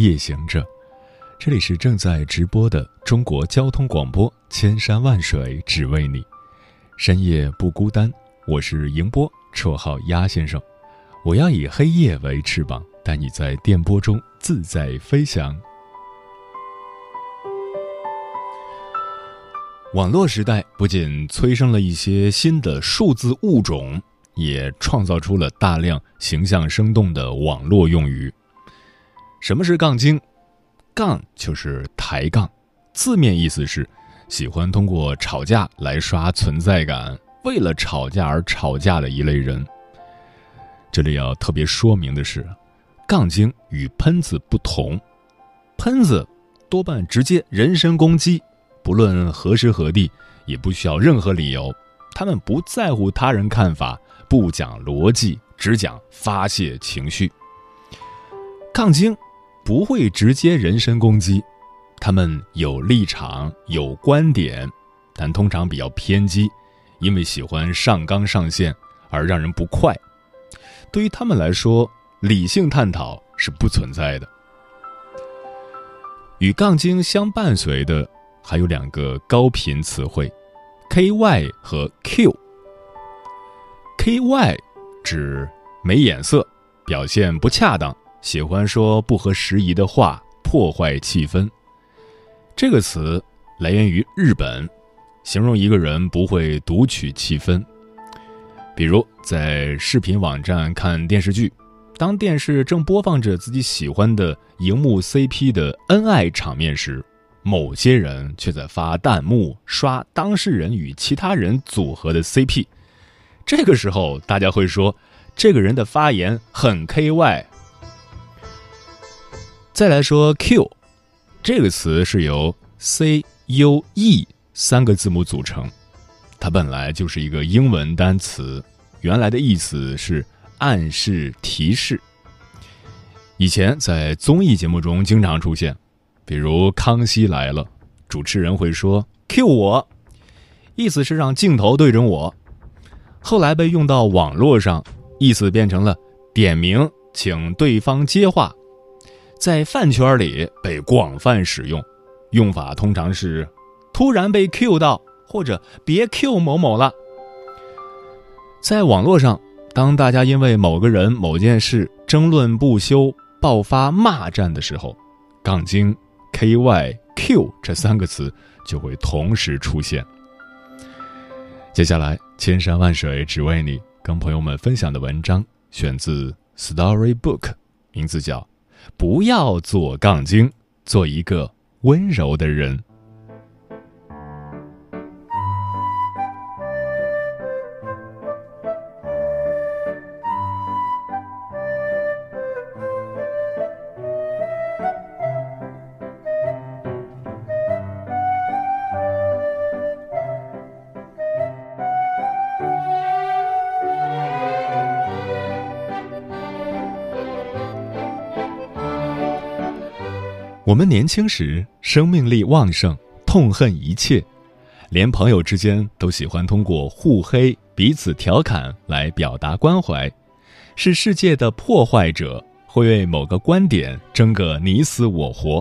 夜行者，这里是正在直播的中国交通广播，千山万水只为你，深夜不孤单。我是迎波，绰号鸭先生。我要以黑夜为翅膀，带你在电波中自在飞翔。网络时代不仅催生了一些新的数字物种，也创造出了大量形象生动的网络用语。什么是杠精？杠就是抬杠，字面意思是喜欢通过吵架来刷存在感，为了吵架而吵架的一类人。这里要特别说明的是，杠精与喷子不同，喷子多半直接人身攻击，不论何时何地，也不需要任何理由，他们不在乎他人看法，不讲逻辑，只讲发泄情绪。杠精。不会直接人身攻击，他们有立场、有观点，但通常比较偏激，因为喜欢上纲上线而让人不快。对于他们来说，理性探讨是不存在的。与杠精相伴随的还有两个高频词汇：K Y 和 Q。K Y 指没眼色，表现不恰当。喜欢说不合时宜的话，破坏气氛。这个词来源于日本，形容一个人不会读取气氛。比如在视频网站看电视剧，当电视正播放着自己喜欢的荧幕 CP 的恩爱场面时，某些人却在发弹幕刷当事人与其他人组合的 CP。这个时候，大家会说这个人的发言很 KY。再来说 “q”，这个词是由 “c u e” 三个字母组成，它本来就是一个英文单词，原来的意思是暗示、提示。以前在综艺节目中经常出现，比如《康熙来了》，主持人会说 “q 我”，意思是让镜头对准我。后来被用到网络上，意思变成了点名，请对方接话。在饭圈里被广泛使用，用法通常是突然被 Q 到，或者别 Q 某某了。在网络上，当大家因为某个人、某件事争论不休、爆发骂战的时候，杠精 K Y Q 这三个词就会同时出现。接下来，千山万水只为你，跟朋友们分享的文章选自 Storybook，名字叫。不要做杠精，做一个温柔的人。我们年轻时生命力旺盛，痛恨一切，连朋友之间都喜欢通过互黑、彼此调侃来表达关怀，是世界的破坏者，会为某个观点争个你死我活。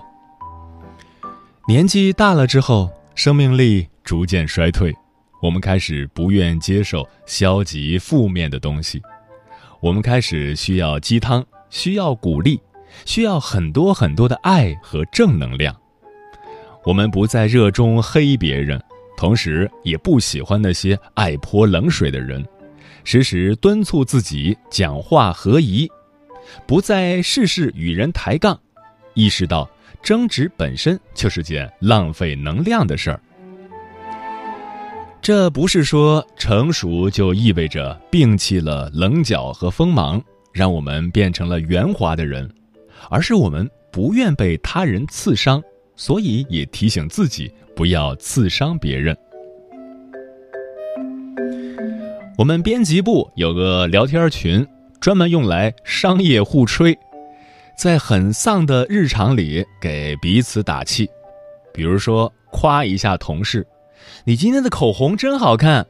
年纪大了之后，生命力逐渐衰退，我们开始不愿接受消极负面的东西，我们开始需要鸡汤，需要鼓励。需要很多很多的爱和正能量。我们不再热衷黑别人，同时也不喜欢那些爱泼冷水的人，时时敦促自己讲话合宜，不再事事与人抬杠，意识到争执本身就是件浪费能量的事儿。这不是说成熟就意味着摒弃了棱角和锋芒，让我们变成了圆滑的人。而是我们不愿被他人刺伤，所以也提醒自己不要刺伤别人。我们编辑部有个聊天群，专门用来商业互吹，在很丧的日常里给彼此打气，比如说夸一下同事：“你今天的口红真好看。”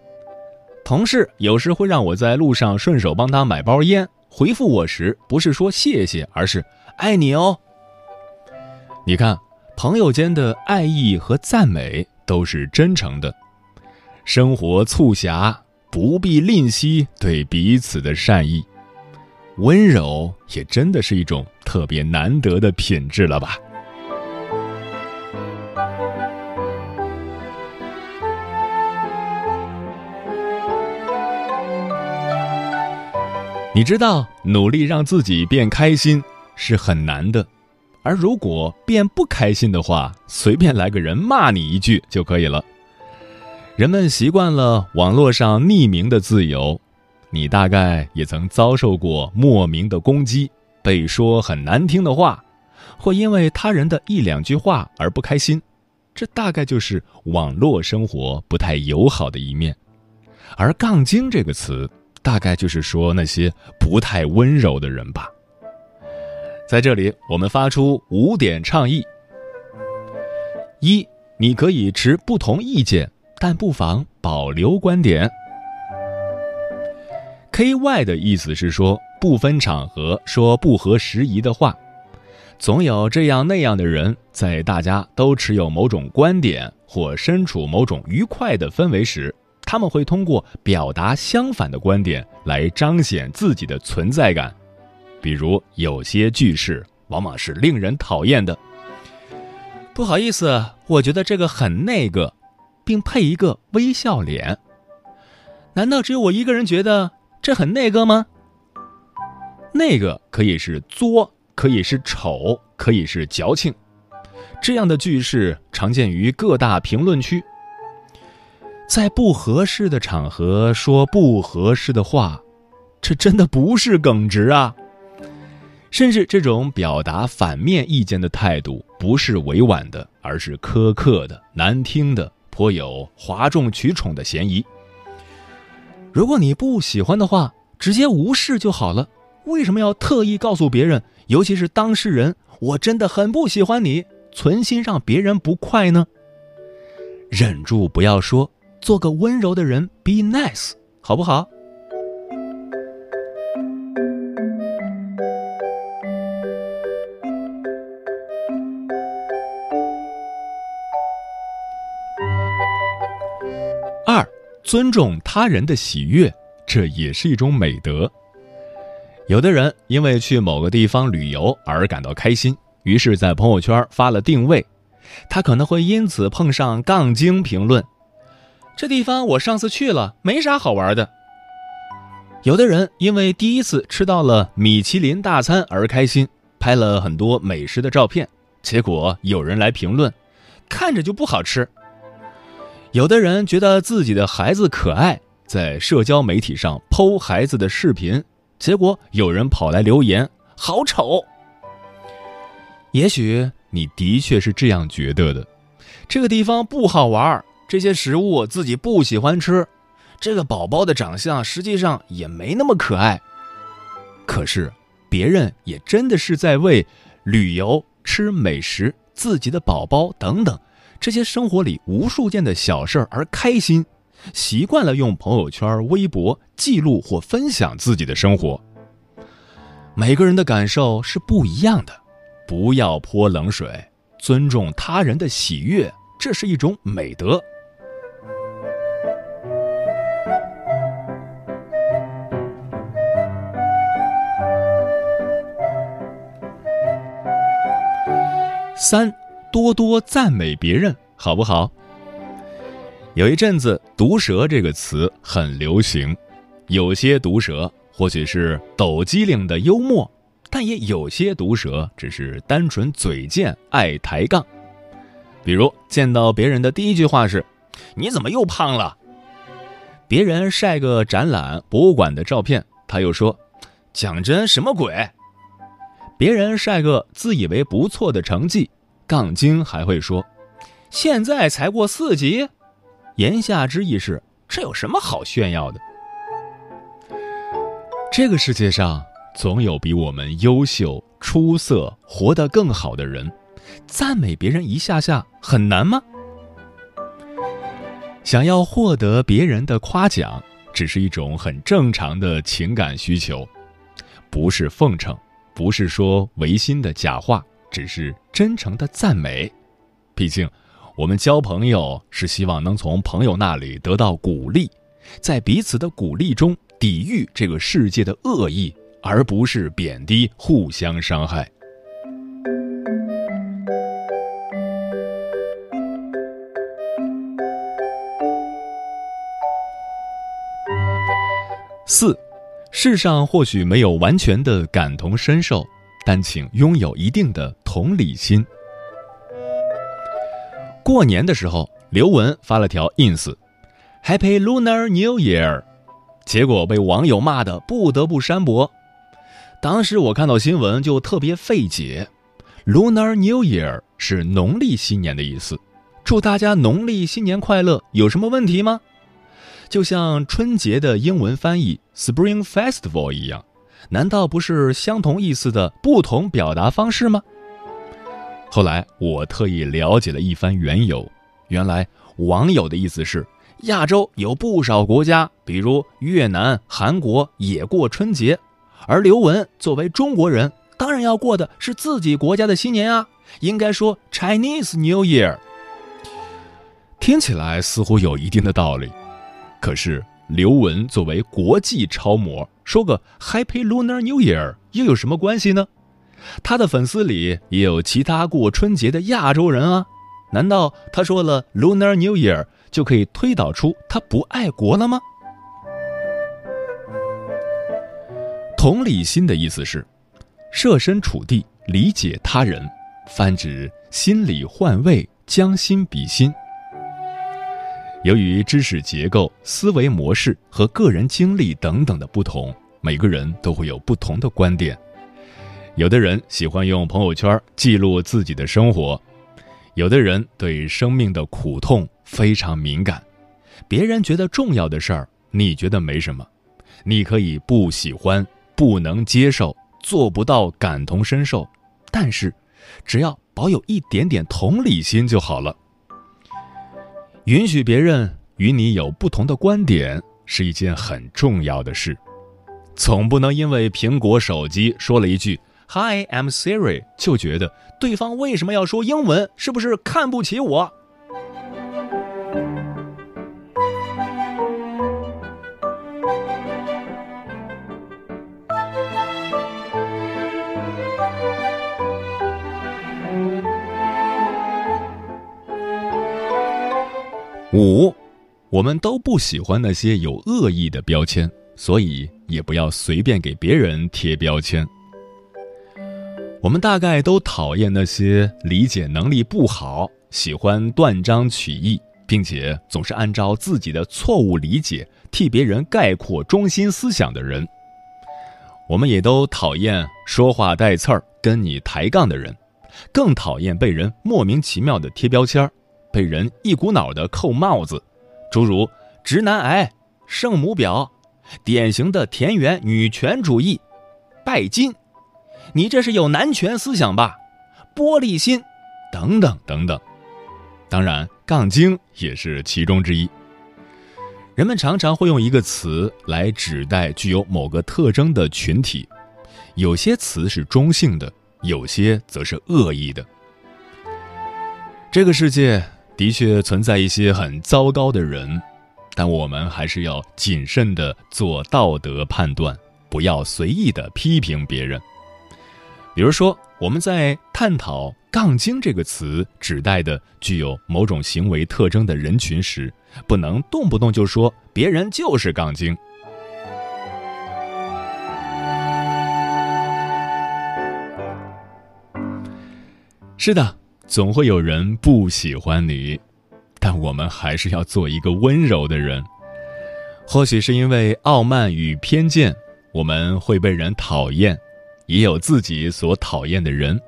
同事有时会让我在路上顺手帮他买包烟，回复我时不是说谢谢，而是爱你哦。你看，朋友间的爱意和赞美都是真诚的。生活促狭，不必吝惜对彼此的善意。温柔也真的是一种特别难得的品质了吧。你知道，努力让自己变开心是很难的，而如果变不开心的话，随便来个人骂你一句就可以了。人们习惯了网络上匿名的自由，你大概也曾遭受过莫名的攻击，被说很难听的话，或因为他人的一两句话而不开心，这大概就是网络生活不太友好的一面。而“杠精”这个词。大概就是说那些不太温柔的人吧。在这里，我们发出五点倡议：一，你可以持不同意见，但不妨保留观点。K Y 的意思是说，不分场合说不合时宜的话。总有这样那样的人，在大家都持有某种观点或身处某种愉快的氛围时。他们会通过表达相反的观点来彰显自己的存在感，比如有些句式往往是令人讨厌的。不好意思，我觉得这个很那个，并配一个微笑脸。难道只有我一个人觉得这很那个吗？那个可以是作，可以是丑，可以是矫情。这样的句式常见于各大评论区。在不合适的场合说不合适的话，这真的不是耿直啊！甚至这种表达反面意见的态度，不是委婉的，而是苛刻的、难听的，颇有哗众取宠的嫌疑。如果你不喜欢的话，直接无视就好了。为什么要特意告诉别人，尤其是当事人，我真的很不喜欢你，存心让别人不快呢？忍住不要说。做个温柔的人，be nice，好不好？尊重他人的喜悦，这也是一种美德。有的人因为去某个地方旅游而感到开心，于是，在朋友圈发了定位，他可能会因此碰上杠精评论。这地方我上次去了，没啥好玩的。有的人因为第一次吃到了米其林大餐而开心，拍了很多美食的照片，结果有人来评论，看着就不好吃。有的人觉得自己的孩子可爱，在社交媒体上剖孩子的视频，结果有人跑来留言，好丑。也许你的确是这样觉得的，这个地方不好玩。这些食物自己不喜欢吃，这个宝宝的长相实际上也没那么可爱。可是，别人也真的是在为旅游、吃美食、自己的宝宝等等这些生活里无数件的小事儿而开心，习惯了用朋友圈、微博记录或分享自己的生活。每个人的感受是不一样的，不要泼冷水，尊重他人的喜悦，这是一种美德。三，多多赞美别人，好不好？有一阵子，“毒舌”这个词很流行，有些毒舌或许是抖机灵的幽默，但也有些毒舌只是单纯嘴贱、爱抬杠。比如，见到别人的第一句话是：“你怎么又胖了？”别人晒个展览、博物馆的照片，他又说：“讲真，什么鬼？”别人晒个自以为不错的成绩，杠精还会说：“现在才过四级。”言下之意是，这有什么好炫耀的？这个世界上总有比我们优秀、出色、活得更好的人，赞美别人一下下很难吗？想要获得别人的夸奖，只是一种很正常的情感需求，不是奉承，不是说违心的假话，只是真诚的赞美。毕竟，我们交朋友是希望能从朋友那里得到鼓励，在彼此的鼓励中。抵御这个世界的恶意，而不是贬低、互相伤害。四，世上或许没有完全的感同身受，但请拥有一定的同理心。过年的时候，刘雯发了条 ins：“Happy Lunar New Year。”结果被网友骂的不得不删博。当时我看到新闻就特别费解，Lunar New Year 是农历新年的意思，祝大家农历新年快乐，有什么问题吗？就像春节的英文翻译 Spring Festival 一样，难道不是相同意思的不同表达方式吗？后来我特意了解了一番缘由，原来网友的意思是。亚洲有不少国家，比如越南、韩国也过春节，而刘雯作为中国人，当然要过的是自己国家的新年啊，应该说 Chinese New Year。听起来似乎有一定的道理，可是刘雯作为国际超模，说个 Happy Lunar New Year 又有什么关系呢？他的粉丝里也有其他过春节的亚洲人啊，难道他说了 Lunar New Year？就可以推导出他不爱国了吗？同理心的意思是，设身处地理解他人，泛指心理换位，将心比心。由于知识结构、思维模式和个人经历等等的不同，每个人都会有不同的观点。有的人喜欢用朋友圈记录自己的生活。有的人对生命的苦痛非常敏感，别人觉得重要的事儿，你觉得没什么，你可以不喜欢、不能接受、做不到感同身受，但是，只要保有一点点同理心就好了。允许别人与你有不同的观点是一件很重要的事，总不能因为苹果手机说了一句。Hi, I'm Siri。就觉得对方为什么要说英文？是不是看不起我？五，我们都不喜欢那些有恶意的标签，所以也不要随便给别人贴标签。我们大概都讨厌那些理解能力不好、喜欢断章取义，并且总是按照自己的错误理解替别人概括中心思想的人。我们也都讨厌说话带刺儿、跟你抬杠的人，更讨厌被人莫名其妙的贴标签儿，被人一股脑的扣帽子，诸如“直男癌”“圣母婊”“典型的田园女权主义”“拜金”。你这是有男权思想吧？玻璃心，等等等等。当然，杠精也是其中之一。人们常常会用一个词来指代具有某个特征的群体，有些词是中性的，有些则是恶意的。这个世界的确存在一些很糟糕的人，但我们还是要谨慎的做道德判断，不要随意的批评别人。比如说，我们在探讨“杠精”这个词指代的具有某种行为特征的人群时，不能动不动就说别人就是杠精。是的，总会有人不喜欢你，但我们还是要做一个温柔的人。或许是因为傲慢与偏见，我们会被人讨厌。也有自己所讨厌的人。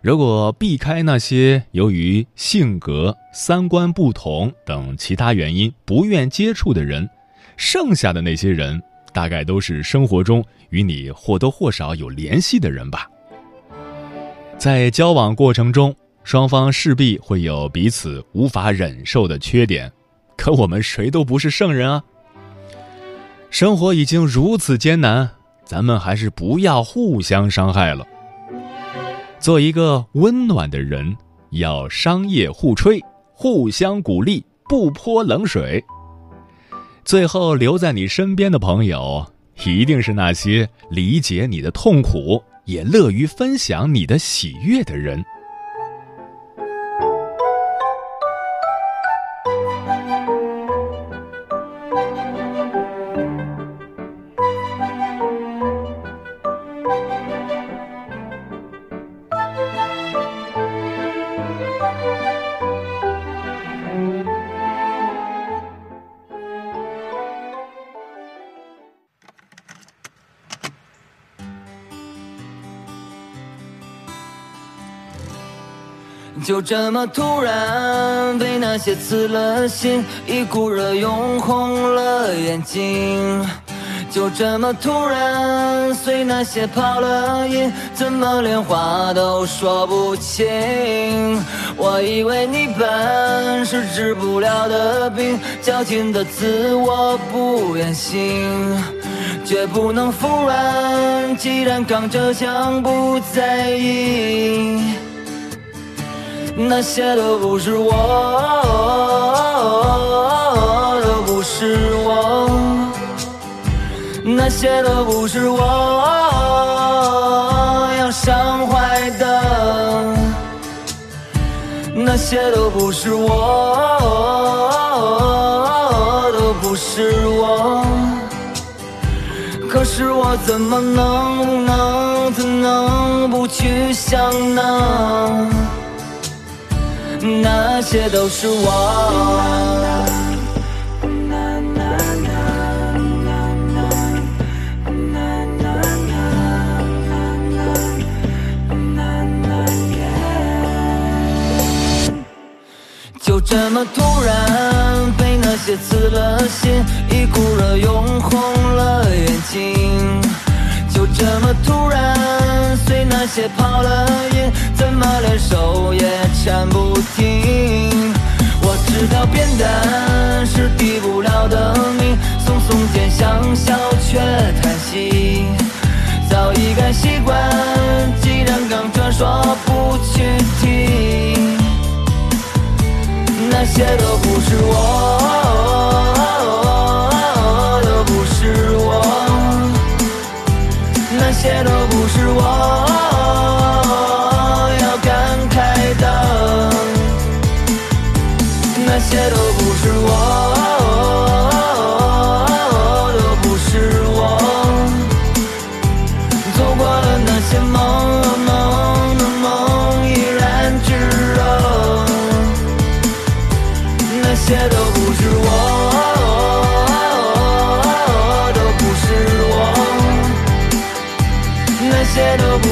如果避开那些由于性格、三观不同等其他原因不愿接触的人，剩下的那些人，大概都是生活中与你或多或少有联系的人吧。在交往过程中，双方势必会有彼此无法忍受的缺点，可我们谁都不是圣人啊。生活已经如此艰难，咱们还是不要互相伤害了。做一个温暖的人，要商业互吹，互相鼓励，不泼冷水。最后留在你身边的朋友，一定是那些理解你的痛苦，也乐于分享你的喜悦的人。就这么突然被那些刺了心，一股热涌红了眼睛。就这么突然随那些跑了音，怎么连话都说不清？我以为你本是治不了的病，矫情的自我不愿醒，绝不能服软。既然刚着枪不在意。那些都不是我，都不是我，那些都不是我要伤怀的，那些都不是我，都不是我。可是我怎么能不能怎能不去想呢？那些都是我。就这么突然被那些刺了心，一股热涌红了眼睛。就这么突然随那些跑了音，不去听，那些都不是我，那些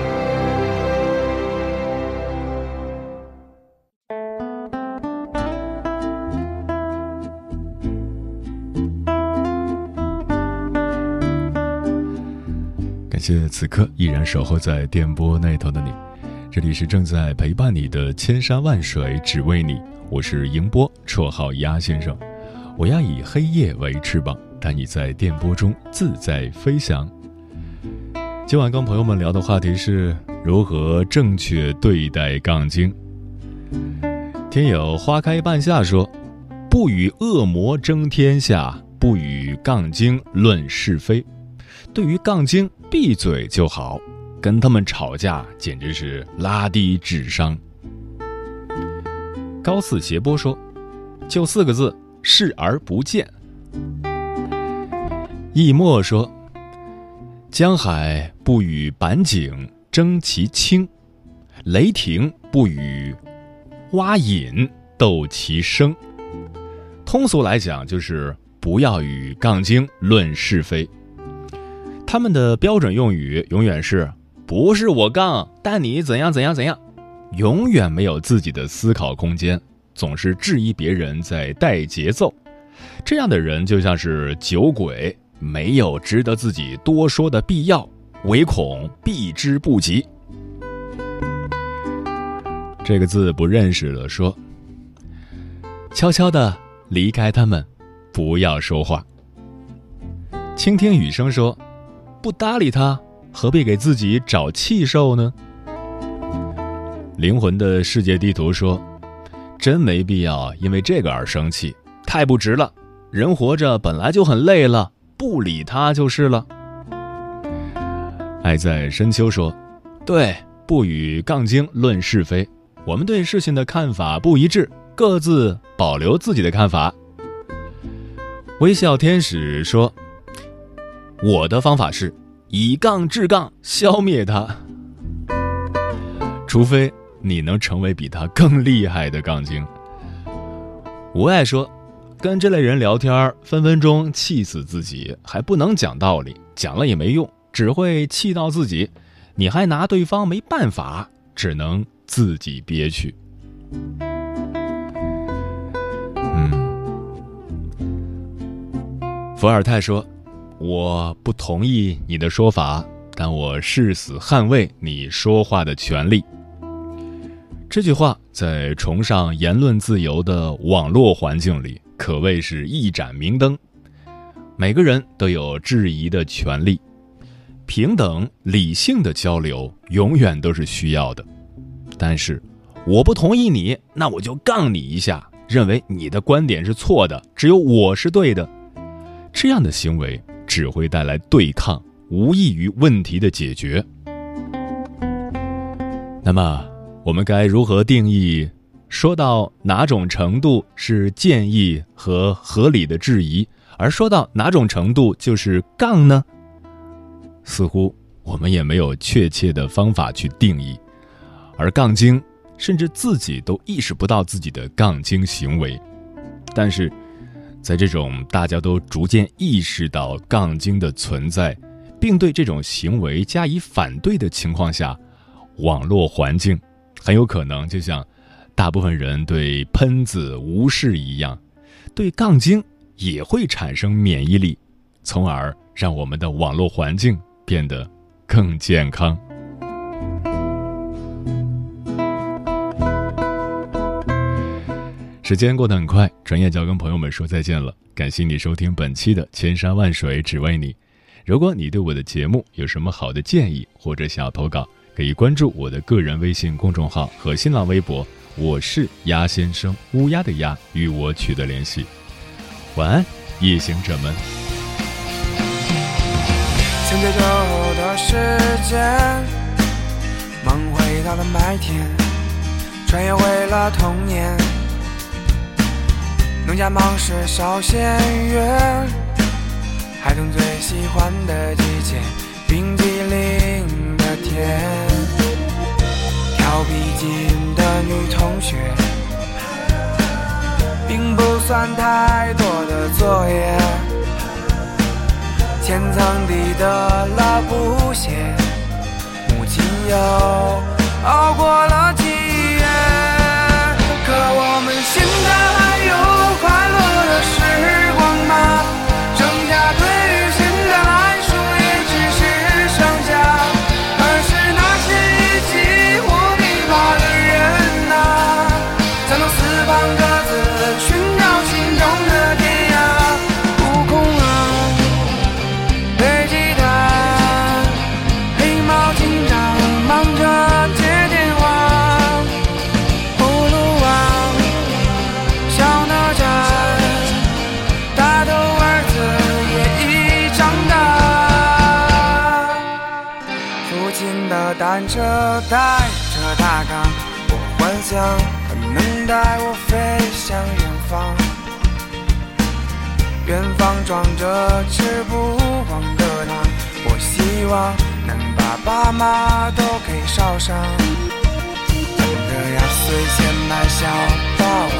谢此刻依然守候在电波那头的你，这里是正在陪伴你的千山万水只为你，我是迎波，绰号鸭先生。我要以黑夜为翅膀，带你在电波中自在飞翔。今晚跟朋友们聊的话题是如何正确对待杠精。听友花开半夏说：“不与恶魔争天下，不与杠精论是非。对于杠精，闭嘴就好，跟他们吵架简直是拉低智商。”高四斜波说：“就四个字。”视而不见。易墨说：“江海不与板井争其清，雷霆不与蛙饮斗其声。”通俗来讲，就是不要与杠精论是非。他们的标准用语永远是“不是我杠，但你怎样怎样怎样”，永远没有自己的思考空间。总是质疑别人在带节奏，这样的人就像是酒鬼，没有值得自己多说的必要，唯恐避之不及。这个字不认识了，说悄悄的离开他们，不要说话。倾听雨声说，不搭理他，何必给自己找气受呢？灵魂的世界地图说。真没必要因为这个而生气，太不值了。人活着本来就很累了，不理他就是了。爱在深秋说：“对，不与杠精论是非。我们对事情的看法不一致，各自保留自己的看法。”微笑天使说：“我的方法是以杠制杠，消灭他。除非。”你能成为比他更厉害的杠精。无爱说，跟这类人聊天，分分钟气死自己，还不能讲道理，讲了也没用，只会气到自己，你还拿对方没办法，只能自己憋屈。嗯，伏尔泰说，我不同意你的说法，但我誓死捍卫你说话的权利。这句话在崇尚言论自由的网络环境里，可谓是一盏明灯。每个人都有质疑的权利，平等理性的交流永远都是需要的。但是，我不同意你，那我就杠你一下，认为你的观点是错的，只有我是对的。这样的行为只会带来对抗，无异于问题的解决。那么。我们该如何定义？说到哪种程度是建议和合理的质疑，而说到哪种程度就是杠呢？似乎我们也没有确切的方法去定义，而杠精甚至自己都意识不到自己的杠精行为。但是，在这种大家都逐渐意识到杠精的存在，并对这种行为加以反对的情况下，网络环境。很有可能就像大部分人对喷子无视一样，对杠精也会产生免疫力，从而让我们的网络环境变得更健康。时间过得很快，转眼就要跟朋友们说再见了。感谢你收听本期的《千山万水只为你》。如果你对我的节目有什么好的建议，或者想要投稿，可以关注我的个人微信公众号和新浪微博，我是鸭先生，乌鸦的鸭，与我取得联系。晚安，夜行者们。现在走的时间，梦回到了麦田，穿越回了童年。农家忙时少些月，孩童最喜欢的季节，冰激凌。的甜，调皮筋的女同学，并不算太多的作业。千层地的老布鞋，母亲又熬过了车大杠，我幻想它能带我飞向远方。远方装着吃不完的糖，我希望能把爸妈都给捎上。真的压岁钱买小霸王，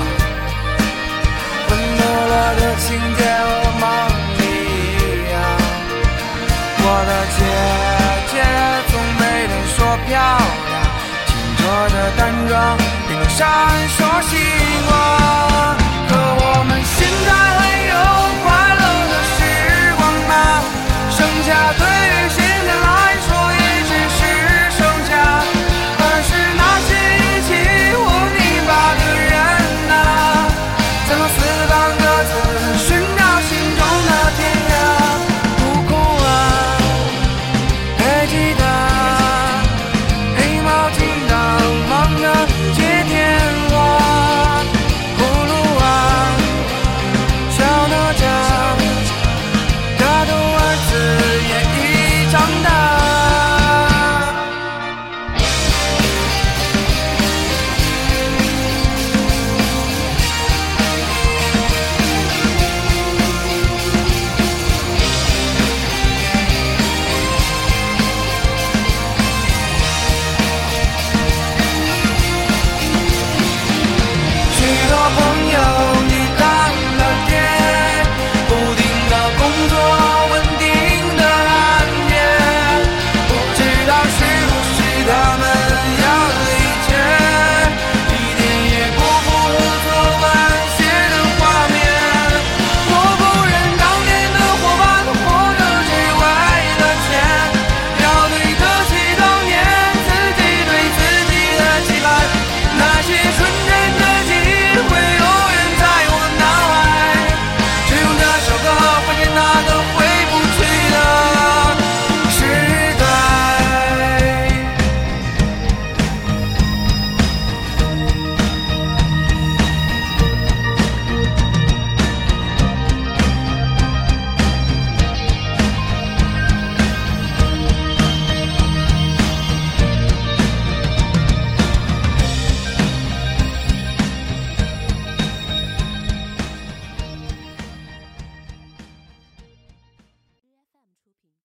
魂斗罗的情节和梦一样。我的姐姐总被人说漂亮，我的淡妆，屏住闪烁星光。可我们现在还有快乐的时光吗？剩下对于现在来说。